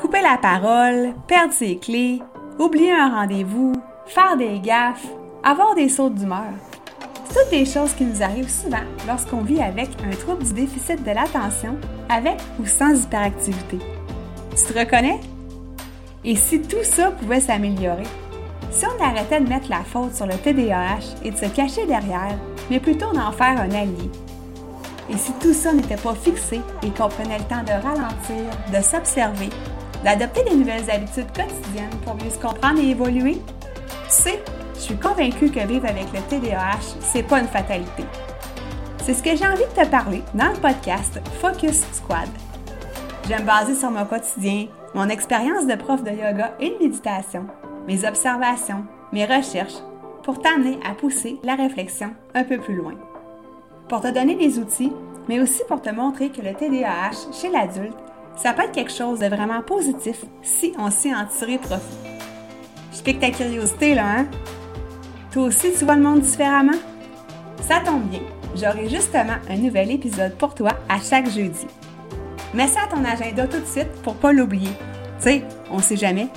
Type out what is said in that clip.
couper la parole, perdre ses clés, oublier un rendez-vous, faire des gaffes, avoir des sauts d'humeur. Toutes des choses qui nous arrivent souvent lorsqu'on vit avec un trouble du déficit de l'attention, avec ou sans hyperactivité. Tu te reconnais? Et si tout ça pouvait s'améliorer? Si on arrêtait de mettre la faute sur le TDAH et de se cacher derrière, mais plutôt d'en faire un allié? Et si tout ça n'était pas fixé et qu'on prenait le temps de ralentir, de s'observer, d'adopter des nouvelles habitudes quotidiennes pour mieux se comprendre et évoluer? Tu je suis convaincue que vivre avec le TDAH, c'est pas une fatalité. C'est ce que j'ai envie de te parler dans le podcast Focus Squad. Je vais me baser sur mon quotidien, mon expérience de prof de yoga et de méditation, mes observations, mes recherches, pour t'amener à pousser la réflexion un peu plus loin. Pour te donner des outils, mais aussi pour te montrer que le TDAH chez l'adulte, ça peut être quelque chose de vraiment positif si on sait en tirer profit. Je pique ta curiosité là, hein? Toi aussi, tu vois le monde différemment? Ça tombe bien, j'aurai justement un nouvel épisode pour toi à chaque jeudi. Mets ça à ton agenda tout de suite pour pas l'oublier. Tu sais, on sait jamais,